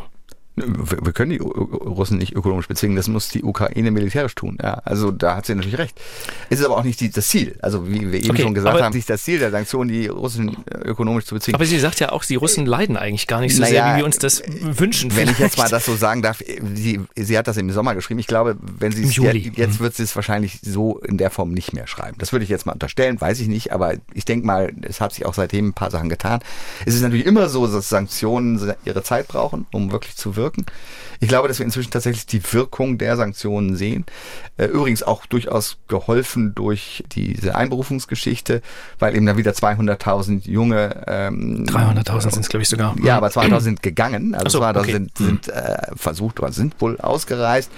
[SPEAKER 3] Wir können die Russen nicht ökonomisch bezwingen, das muss die Ukraine militärisch tun. Ja, also da hat sie natürlich recht. Es ist aber auch nicht die, das Ziel. Also wie wir eben
[SPEAKER 2] Okay,
[SPEAKER 3] schon gesagt haben, nicht das Ziel der Sanktionen, die Russen äh, ökonomisch zu bezwingen.
[SPEAKER 2] Aber sie sagt ja auch, die Russen leiden eigentlich gar nicht so
[SPEAKER 3] Naja,
[SPEAKER 2] sehr, wie wir uns das wünschen.
[SPEAKER 3] Wenn ich jetzt mal
[SPEAKER 2] vielleicht.
[SPEAKER 3] das so sagen darf, sie, sie hat das im Sommer geschrieben. Ich glaube, wenn sie es jetzt, jetzt wird sie es wahrscheinlich so in der Form nicht mehr schreiben. Das würde ich jetzt mal unterstellen, weiß ich nicht, aber ich denke mal, es hat sich auch seitdem ein paar Sachen getan. Es ist natürlich immer so, dass Sanktionen ihre Zeit brauchen, um wirklich zu wirken. Ich glaube, dass wir inzwischen tatsächlich die Wirkung der Sanktionen sehen. Äh, Übrigens auch durchaus geholfen durch diese Einberufungsgeschichte, weil eben da wieder 200.000 junge ähm,
[SPEAKER 2] 300.000 sind es, glaube ich, sogar.
[SPEAKER 3] ja, aber 2000 sind gegangen. Also
[SPEAKER 2] so,
[SPEAKER 3] 2000
[SPEAKER 2] okay.
[SPEAKER 3] sind, sind äh, versucht oder sind wohl ausgereist.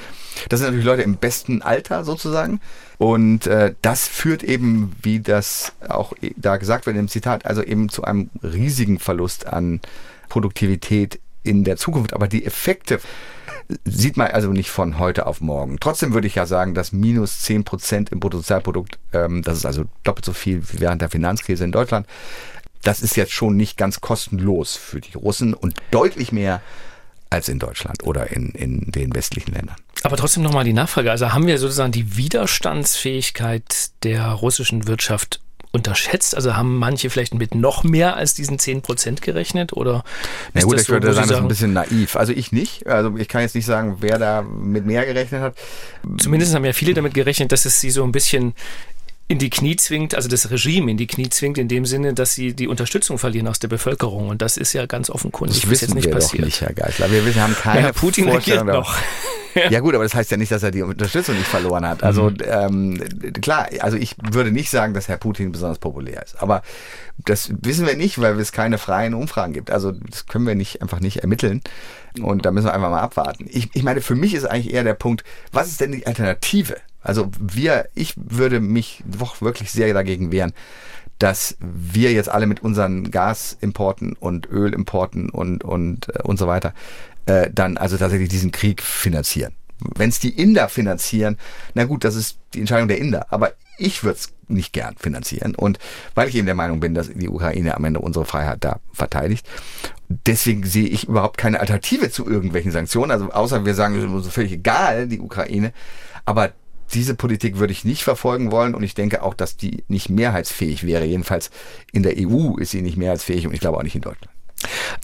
[SPEAKER 3] Das sind natürlich Leute im besten Alter sozusagen. Und äh, das führt eben, wie das auch e- da gesagt wird im Zitat, also eben zu einem riesigen Verlust an Produktivität in der Zukunft. Aber die Effekte sieht man also nicht von heute auf morgen. Trotzdem würde ich ja sagen, dass minus 10 Prozent im Bruttosozialprodukt, ähm, das ist also doppelt so viel wie während der Finanzkrise in Deutschland, das ist jetzt schon nicht ganz kostenlos für die Russen und deutlich mehr als in Deutschland oder in, in den westlichen Ländern.
[SPEAKER 2] Aber trotzdem nochmal die Nachfrage. Also haben wir sozusagen die Widerstandsfähigkeit der russischen Wirtschaft unterschätzt? Also haben manche vielleicht mit noch mehr als diesen 10 Prozent gerechnet? Oder
[SPEAKER 3] Na gut, ich so, würde sagen, das ist ein bisschen naiv. Also ich nicht. Also ich kann jetzt nicht sagen, wer da mit mehr gerechnet hat.
[SPEAKER 2] Zumindest haben ja viele damit gerechnet, dass es sie so ein bisschen in die Knie zwingt, also das Regime in die Knie zwingt, in dem Sinne, dass sie die Unterstützung verlieren aus der Bevölkerung. Und das ist ja ganz offenkundig
[SPEAKER 3] das wissen jetzt nicht wir passiert. Doch nicht, Herr Geisler. Wir wissen, haben keine
[SPEAKER 2] ja, Putin regiert noch.
[SPEAKER 3] ja gut, aber das heißt ja nicht, dass er die Unterstützung nicht verloren hat. Also mhm. ähm, klar, also ich würde nicht sagen, dass Herr Putin besonders populär ist. Aber das wissen wir nicht, weil es keine freien Umfragen gibt. Also das können wir nicht einfach nicht ermitteln. Und da müssen wir einfach mal abwarten. Ich, ich meine, für mich ist eigentlich eher der Punkt, was ist denn die Alternative? Also wir, ich würde mich doch wirklich sehr dagegen wehren, dass wir jetzt alle mit unseren Gasimporten und Ölimporten und und äh, und so weiter äh, dann also tatsächlich diesen Krieg finanzieren. Wenn es die Inder finanzieren, na gut, das ist die Entscheidung der Inder, aber ich würde es nicht gern finanzieren. Und weil ich eben der Meinung bin, dass die Ukraine am Ende unsere Freiheit da verteidigt, deswegen sehe ich überhaupt keine Alternative zu irgendwelchen Sanktionen. Also außer wir sagen, es ist uns völlig egal, die Ukraine. Aber diese Politik würde ich nicht verfolgen wollen und ich denke auch, dass die nicht mehrheitsfähig wäre. Jedenfalls in der EU ist sie nicht mehrheitsfähig und ich glaube auch nicht in Deutschland.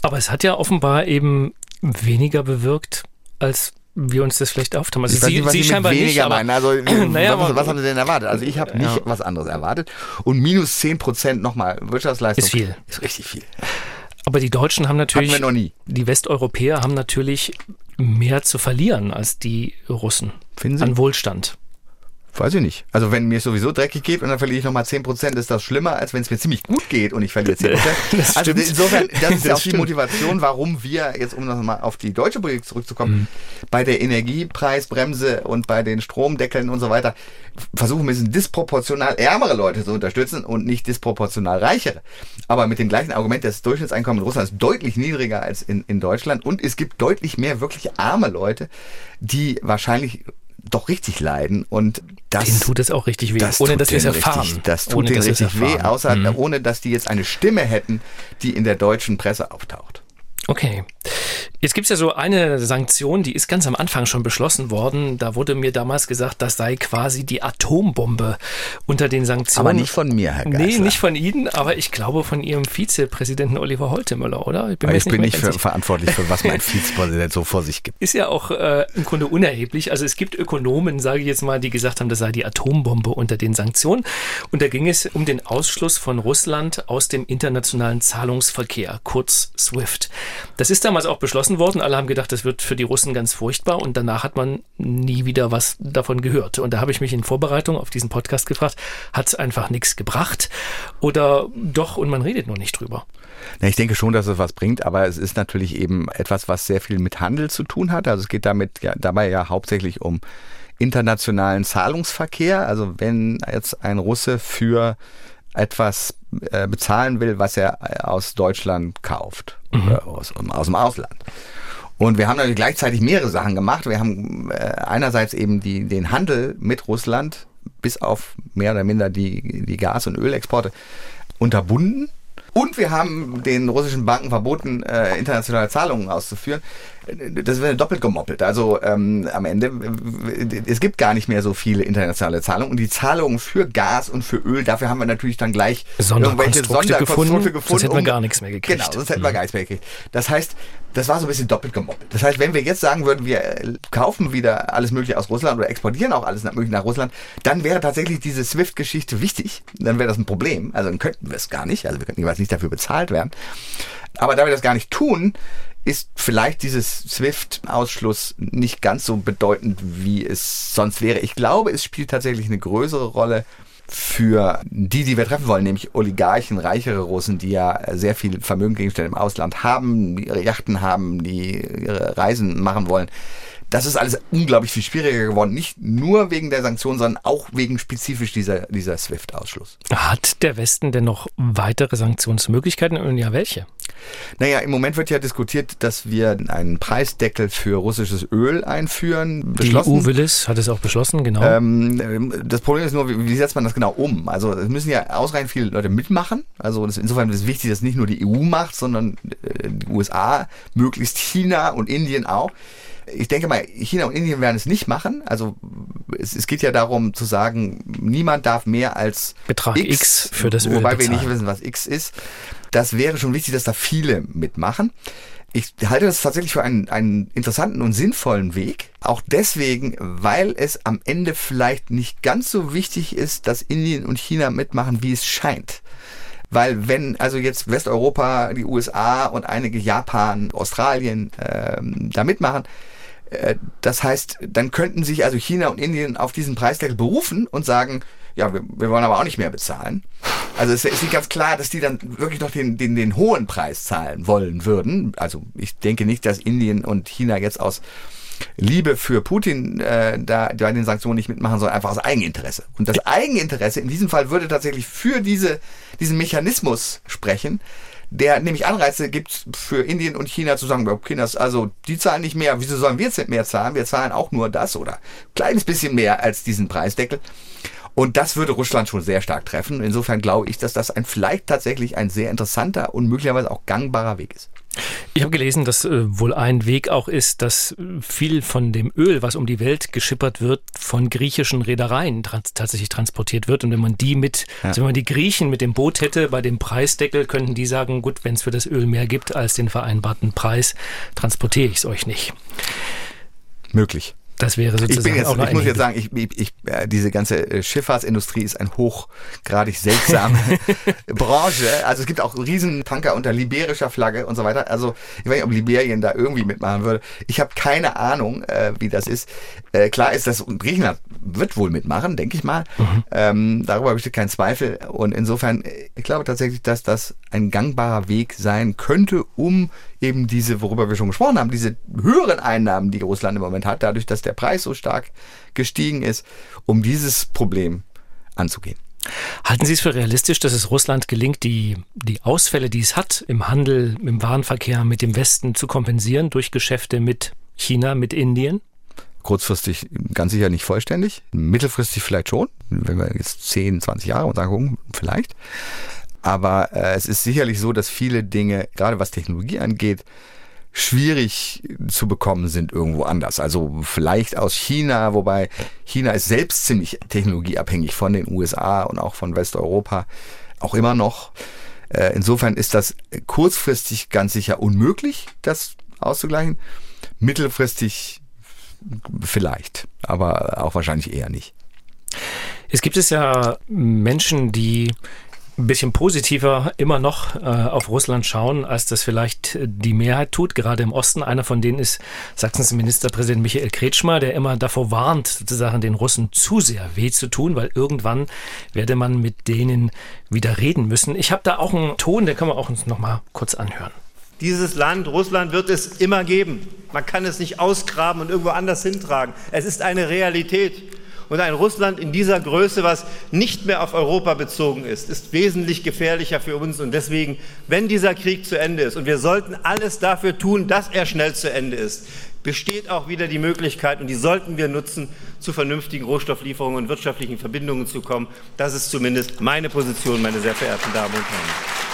[SPEAKER 2] Aber es hat ja offenbar eben weniger bewirkt, als wir uns das vielleicht auftauen.
[SPEAKER 3] Also ich Sie, nicht, Sie, Sie scheinbar weniger nicht, aber, meinen. Also, naja, was, was haben Sie denn erwartet? Also ich habe nicht ja. was anderes erwartet. Und minus 10 Prozent nochmal Wirtschaftsleistung.
[SPEAKER 2] Ist viel.
[SPEAKER 3] Ist richtig viel.
[SPEAKER 2] Aber die Deutschen haben natürlich,
[SPEAKER 3] Hatten wir noch nie.
[SPEAKER 2] die Westeuropäer haben natürlich mehr zu verlieren als die Russen
[SPEAKER 3] Finden Sie?
[SPEAKER 2] an Wohlstand.
[SPEAKER 3] Weiß ich nicht. Also wenn mir sowieso dreckig geht und dann verliere ich nochmal 10%, ist das schlimmer, als wenn es mir ziemlich gut geht und ich verliere 10%. Das also insofern, das ist ja auch die Motivation, warum wir, jetzt um nochmal auf die deutsche Politik zurückzukommen, mhm. bei der Energiepreisbremse und bei den Stromdeckeln und so weiter, versuchen müssen disproportional ärmere Leute zu unterstützen und nicht disproportional reichere. Aber mit dem gleichen Argument, das Durchschnittseinkommen in Russland ist deutlich niedriger als in, in Deutschland und es gibt deutlich mehr wirklich arme Leute, die wahrscheinlich doch richtig leiden und das
[SPEAKER 2] denen tut es auch richtig weh,
[SPEAKER 3] ohne dass wir es erfahren. Richtig, das tut ohne, denen richtig weh, außer mhm. ohne dass die jetzt eine Stimme hätten, die in der deutschen Presse auftaucht.
[SPEAKER 2] Okay. Jetzt gibt es ja so eine Sanktion, die ist ganz am Anfang schon beschlossen worden. Da wurde mir damals gesagt, das sei quasi die Atombombe unter den Sanktionen.
[SPEAKER 3] Aber nicht von mir, Herr Geisler.
[SPEAKER 2] Nee, nicht von Ihnen, aber ich glaube von Ihrem Vizepräsidenten Oliver Holtemöller, oder?
[SPEAKER 3] Ich bin, ich bin nicht, für, verantwortlich für was mein Vizepräsident so vor sich gibt.
[SPEAKER 2] Ist ja auch äh, im Grunde unerheblich. Also es gibt Ökonomen, sage ich jetzt mal, die gesagt haben, das sei die Atombombe unter den Sanktionen. Und da ging es um den Ausschluss von Russland aus dem internationalen Zahlungsverkehr, kurz SWIFT. Das ist damals auch beschlossen beschlossen worden. Alle haben gedacht, das wird für die Russen ganz furchtbar und danach hat man nie wieder was davon gehört. Und da habe ich mich in Vorbereitung auf diesen Podcast gefragt, hat es einfach nichts gebracht oder doch und man redet nur nicht drüber?
[SPEAKER 3] Na, ich denke schon, dass es was bringt, aber es ist natürlich eben etwas, was sehr viel mit Handel zu tun hat. Also es geht damit ja, dabei ja hauptsächlich um internationalen Zahlungsverkehr. Also wenn jetzt ein Russe für etwas äh, bezahlen will, was er äh, aus Deutschland kauft mhm. oder aus, aus dem Ausland. Und wir haben natürlich gleichzeitig mehrere Sachen gemacht. Wir haben äh, einerseits eben die, den Handel mit Russland bis auf mehr oder minder die, die Gas- und Ölexporte unterbunden. Und wir haben den russischen Banken verboten, äh, internationale Zahlungen auszuführen das wird doppelt gemoppelt. Also ähm, am Ende, es gibt gar nicht mehr so viele internationale Zahlungen und die Zahlungen für Gas und für Öl, dafür haben wir natürlich dann gleich
[SPEAKER 2] irgendwelche Sonderkonstrukte gefunden, sonst hätten wir gar nichts mehr gekriegt.
[SPEAKER 3] Genau, sonst hätten wir mhm. gar nichts mehr gekriegt. Das heißt, das war so ein bisschen doppelt gemoppelt. Das heißt, wenn wir jetzt sagen würden, wir äh, kaufen wieder alles Mögliche aus Russland oder exportieren auch alles Mögliche nach Russland, dann wäre tatsächlich diese SWIFT-Geschichte wichtig. Dann wäre das ein Problem. Also dann könnten wir es gar nicht. Also wir könnten jeweils nicht dafür bezahlt werden. Aber da wir das gar nicht tun, ist vielleicht dieses SWIFT-Ausschluss nicht ganz so bedeutend, wie es sonst wäre. Ich glaube, es spielt tatsächlich eine größere Rolle für die, die wir treffen wollen, nämlich Oligarchen, reichere Russen, die ja sehr viel Vermögensgegenstände im Ausland haben, ihre Yachten haben, die ihre Reisen machen wollen. Das ist alles unglaublich viel schwieriger geworden. Nicht nur wegen der Sanktionen, sondern auch wegen spezifisch dieser, dieser SWIFT-Ausschluss.
[SPEAKER 2] Hat der Westen denn noch weitere Sanktionsmöglichkeiten und ja welche?
[SPEAKER 3] Naja, im Moment wird ja diskutiert, dass wir einen Preisdeckel für russisches Öl einführen.
[SPEAKER 2] Die EU will es, hat es auch beschlossen, genau.
[SPEAKER 3] Ähm, das Problem ist nur, wie, wie, setzt man das genau um? Also es müssen ja ausreichend viele Leute mitmachen. Also das, insofern ist es wichtig, dass nicht nur die EU macht, sondern äh, die USA, möglichst China und Indien auch. Ich denke mal, China und Indien werden es nicht machen. Also es, es geht ja darum zu sagen, niemand darf mehr als
[SPEAKER 2] Betrag X, X für das Öl
[SPEAKER 3] Wobei
[SPEAKER 2] bezahlen.
[SPEAKER 3] wir nicht wissen, was X ist. Das wäre schon wichtig, dass da viele mitmachen. Ich halte das tatsächlich für einen, einen interessanten und sinnvollen Weg. Auch deswegen, weil es am Ende vielleicht nicht ganz so wichtig ist, dass Indien und China mitmachen, wie es scheint. Weil wenn also jetzt Westeuropa, die USA und einige Japan, Australien ähm, da mitmachen, das heißt, dann könnten sich also China und Indien auf diesen Preisdeckel berufen und sagen, ja, wir, wir wollen aber auch nicht mehr bezahlen. Also es ist nicht ganz klar, dass die dann wirklich noch den, den, den hohen Preis zahlen wollen würden. Also ich denke nicht, dass Indien und China jetzt aus Liebe für Putin äh, da bei den Sanktionen nicht mitmachen, sondern einfach aus Eigeninteresse. Und das Eigeninteresse in diesem Fall würde tatsächlich für diese, diesen Mechanismus sprechen, der nämlich Anreize gibt für Indien und China zu sagen, das, also die zahlen nicht mehr, wieso sollen wir jetzt mehr zahlen? Wir zahlen auch nur das oder ein kleines bisschen mehr als diesen Preisdeckel. Und das würde Russland schon sehr stark treffen. Insofern glaube ich, dass das ein vielleicht tatsächlich ein sehr interessanter und möglicherweise auch gangbarer Weg ist.
[SPEAKER 2] Ich habe gelesen, dass äh, wohl ein Weg auch ist, dass viel von dem Öl, was um die Welt geschippert wird, von griechischen Reedereien trans tatsächlich transportiert wird. Und wenn man die mit, ja. also wenn man die Griechen mit dem Boot hätte, bei dem Preisdeckel, könnten die sagen, gut, wenn es für das Öl mehr gibt als den vereinbarten Preis, transportiere ich es euch nicht.
[SPEAKER 3] Möglich.
[SPEAKER 2] Das wäre sozusagen
[SPEAKER 3] ich jetzt, ich muss jetzt sagen, ich, ich, äh, diese ganze äh, Schifffahrtsindustrie ist ein hochgradig seltsame Branche. Also es gibt auch Riesentanker unter liberischer Flagge und so weiter. Also ich weiß nicht, ob Liberien da irgendwie mitmachen würde. Ich habe keine Ahnung, äh, wie das ist. Äh, klar ist das, Griechenland wird wohl mitmachen, denke ich mal. Mhm. Ähm, darüber besteht kein Zweifel. Und insofern, äh, ich glaube tatsächlich, dass das ein gangbarer Weg sein könnte, um eben diese, worüber wir schon gesprochen haben, diese höheren Einnahmen, die Russland im Moment hat, dadurch, dass der Preis so stark gestiegen ist, um dieses Problem anzugehen.
[SPEAKER 2] Halten Sie es für realistisch, dass es Russland gelingt, die, die Ausfälle, die es hat im Handel, im Warenverkehr mit dem Westen zu kompensieren durch Geschäfte mit China, mit Indien?
[SPEAKER 3] Kurzfristig ganz sicher nicht vollständig, mittelfristig vielleicht schon, wenn wir jetzt 10, 20 Jahre und sagen, vielleicht. Aber äh, es ist sicherlich so, dass viele Dinge, gerade was Technologie angeht, schwierig zu bekommen sind irgendwo anders. Also vielleicht aus China, wobei China ist selbst ziemlich technologieabhängig von den USA und auch von Westeuropa, auch immer noch. Äh, insofern ist das kurzfristig ganz sicher unmöglich, das auszugleichen. Mittelfristig vielleicht, aber auch wahrscheinlich eher nicht.
[SPEAKER 2] Es gibt es ja Menschen, die ein bisschen positiver immer noch äh, auf Russland schauen, als das vielleicht die Mehrheit tut, gerade im Osten. Einer von denen ist Sachsens Ministerpräsident Michael Kretschmer, der immer davor warnt, sozusagen den Russen zu sehr weh zu tun, weil irgendwann werde man mit denen wieder reden müssen. Ich habe da auch einen Ton, den können wir auch uns noch mal kurz anhören.
[SPEAKER 5] Dieses Land, Russland, wird es immer geben. Man kann es nicht ausgraben und irgendwo anders hintragen. Es ist eine Realität. Und ein Russland in dieser Größe, was nicht mehr auf Europa bezogen ist, ist wesentlich gefährlicher für uns. Und deswegen, wenn dieser Krieg zu Ende ist, und wir sollten alles dafür tun, dass er schnell zu Ende ist, besteht auch wieder die Möglichkeit, und die sollten wir nutzen, zu vernünftigen Rohstofflieferungen und wirtschaftlichen Verbindungen zu kommen. Das ist zumindest meine Position, meine sehr verehrten Damen und Herren.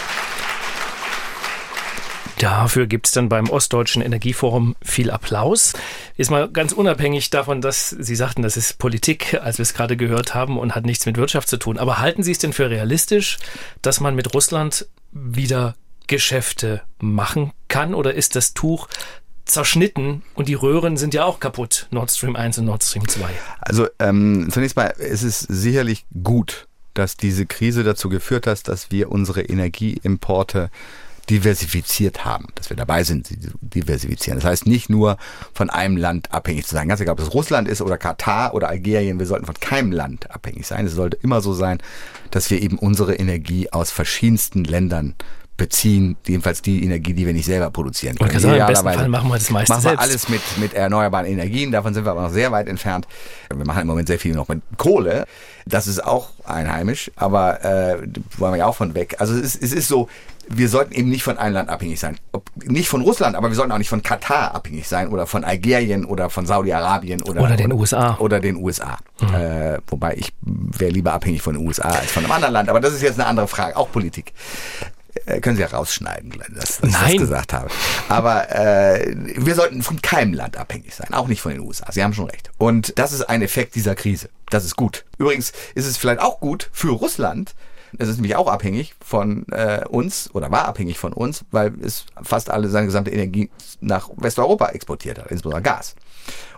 [SPEAKER 2] Dafür gibt es dann beim Ostdeutschen Energieforum viel Applaus. Ist mal ganz unabhängig davon, dass Sie sagten, das ist Politik, als wir es gerade gehört haben und hat nichts mit Wirtschaft zu tun. Aber halten Sie es denn für realistisch, dass man mit Russland wieder Geschäfte machen kann? Oder ist das Tuch zerschnitten und die Röhren sind ja auch kaputt, Nord Stream 1 und Nord Stream 2?
[SPEAKER 3] Also ähm, zunächst mal, es ist sicherlich gut, dass diese Krise dazu geführt hat, dass wir unsere Energieimporte diversifiziert haben, dass wir dabei sind, sie diversifizieren. Das heißt nicht nur von einem Land abhängig zu sein. Ganz egal, ob es Russland ist oder Katar oder Algerien, wir sollten von keinem Land abhängig sein. Es sollte immer so sein, dass wir eben unsere Energie aus verschiedensten Ländern beziehen jedenfalls die Energie, die wir nicht selber produzieren können.
[SPEAKER 2] Und sagen, Im besten Fall machen wir das meiste
[SPEAKER 3] machen wir
[SPEAKER 2] selbst.
[SPEAKER 3] alles mit, mit erneuerbaren Energien, davon sind wir aber noch sehr weit entfernt. Wir machen im Moment sehr viel noch mit Kohle. Das ist auch einheimisch, aber äh, wollen wir ja auch von weg. Also es, es ist so, wir sollten eben nicht von einem Land abhängig sein. Ob, nicht von Russland, aber wir sollten auch nicht von Katar abhängig sein oder von Algerien oder von Saudi-Arabien oder,
[SPEAKER 2] oder den USA.
[SPEAKER 3] Oder den USA. Mhm. Äh, wobei ich wäre lieber abhängig von den USA als von einem anderen Land. Aber das ist jetzt eine andere Frage, auch Politik. Äh, können Sie ja rausschneiden, dass, dass ich das gesagt habe. Aber äh, wir sollten von keinem Land abhängig sein, auch nicht von den USA. Sie haben schon recht. Und das ist ein Effekt dieser Krise. Das ist gut. Übrigens ist es vielleicht auch gut für Russland, es ist nämlich auch abhängig von äh, uns oder war abhängig von uns, weil es fast alle seine gesamte Energie nach Westeuropa exportiert hat, insbesondere Gas.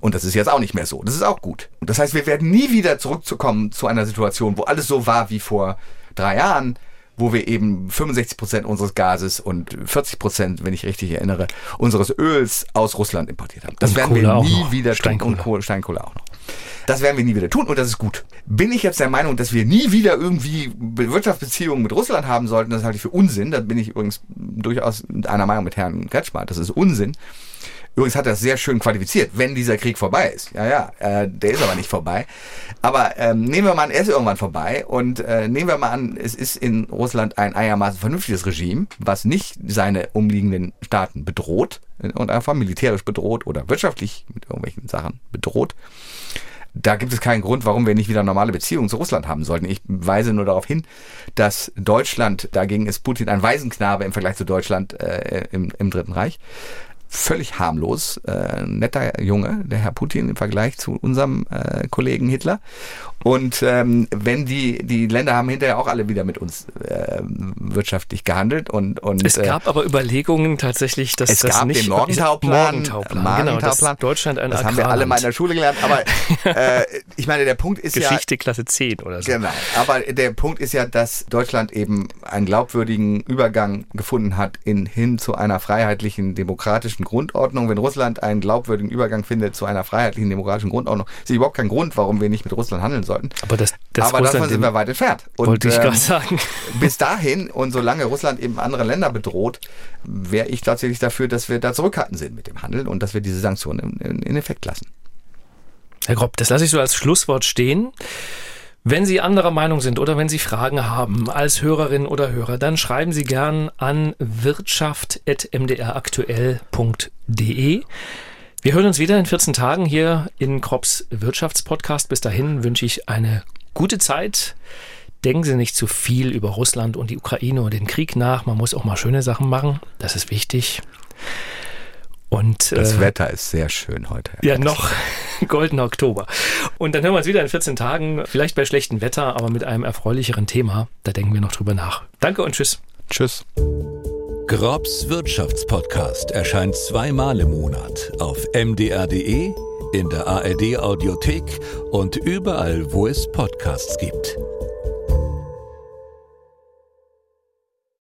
[SPEAKER 3] Und das ist jetzt auch nicht mehr so. Das ist auch gut. Und das heißt, wir werden nie wieder zurückzukommen zu einer Situation, wo alles so war wie vor drei Jahren, wo wir eben 65 Prozent unseres Gases und 40 Prozent, wenn ich richtig erinnere, unseres Öls aus Russland importiert haben. Das
[SPEAKER 2] und
[SPEAKER 3] werden
[SPEAKER 2] Kohle
[SPEAKER 3] wir nie wieder
[SPEAKER 2] Steinkohle.
[SPEAKER 3] und Kohle, Steinkohle auch noch. Das werden wir nie wieder tun und das ist gut. Bin ich jetzt der Meinung, dass wir nie wieder irgendwie Wirtschaftsbeziehungen mit Russland haben sollten? Das halte ich für Unsinn. Da bin ich übrigens durchaus einer Meinung mit Herrn Kretschmer. Das ist Unsinn. Übrigens hat er es sehr schön qualifiziert, wenn dieser Krieg vorbei ist. Ja, ja, äh, der ist aber nicht vorbei. Aber ähm, nehmen wir mal an, er ist irgendwann vorbei und äh, nehmen wir mal an, es ist in Russland ein einigermaßen vernünftiges Regime, was nicht seine umliegenden Staaten bedroht und einfach militärisch bedroht oder wirtschaftlich mit irgendwelchen Sachen bedroht. Da gibt es keinen Grund, warum wir nicht wieder normale Beziehungen zu Russland haben sollten. Ich weise nur darauf hin, dass Deutschland, dagegen ist Putin ein Waisenknabe im Vergleich zu Deutschland äh, im, im Dritten Reich völlig harmlos, äh, netter Junge, der Herr Putin im Vergleich zu unserem äh, Kollegen Hitler. Und ähm, wenn die die Länder haben hinterher auch alle wieder mit uns äh, wirtschaftlich gehandelt und und
[SPEAKER 2] es gab äh, aber Überlegungen tatsächlich, dass
[SPEAKER 3] es
[SPEAKER 2] das
[SPEAKER 3] gab
[SPEAKER 2] nicht
[SPEAKER 3] den Morgentauplan,
[SPEAKER 2] Morgentauplan,
[SPEAKER 3] Morgentauplan.
[SPEAKER 2] genau, dass Deutschland ein
[SPEAKER 3] das haben wir alle mal in der Schule gelernt. Aber äh, ich meine, der Punkt ist
[SPEAKER 2] Geschichte
[SPEAKER 3] ja
[SPEAKER 2] Klasse 10 oder so.
[SPEAKER 3] Genau. Aber der Punkt ist ja, dass Deutschland eben einen glaubwürdigen Übergang gefunden hat in hin zu einer freiheitlichen demokratischen Grundordnung. Wenn Russland einen glaubwürdigen Übergang findet zu einer freiheitlichen demokratischen Grundordnung, ist überhaupt kein Grund, warum wir nicht mit Russland handeln sollten.
[SPEAKER 2] Aber, das, das
[SPEAKER 3] Aber davon sind wir weit entfernt.
[SPEAKER 2] Und, wollte ich ähm, gerade sagen.
[SPEAKER 3] Bis dahin und solange Russland eben andere Länder bedroht, wäre ich tatsächlich dafür, dass wir da zurückhaltend sind mit dem Handel und dass wir diese Sanktionen in, in Effekt lassen.
[SPEAKER 2] Herr Grob, das lasse ich so als Schlusswort stehen. Wenn Sie anderer Meinung sind oder wenn Sie Fragen haben als Hörerin oder Hörer, dann schreiben Sie gern an wirtschaft.mdraktuell.de. Wir hören uns wieder in 14 Tagen hier in Kropps Wirtschaftspodcast. Bis dahin wünsche ich eine gute Zeit. Denken Sie nicht zu viel über Russland und die Ukraine und den Krieg nach. Man muss auch mal schöne Sachen machen. Das ist wichtig. Und,
[SPEAKER 3] das äh, Wetter ist sehr schön heute.
[SPEAKER 2] Ja, noch goldener Oktober. Und dann hören wir uns wieder in 14 Tagen, vielleicht bei schlechtem Wetter, aber mit einem erfreulicheren Thema. Da denken wir noch drüber nach. Danke und tschüss.
[SPEAKER 3] Tschüss.
[SPEAKER 1] Grobs Wirtschaftspodcast erscheint zweimal im Monat auf mdr.de, in der ARD Audiothek und überall, wo es Podcasts gibt.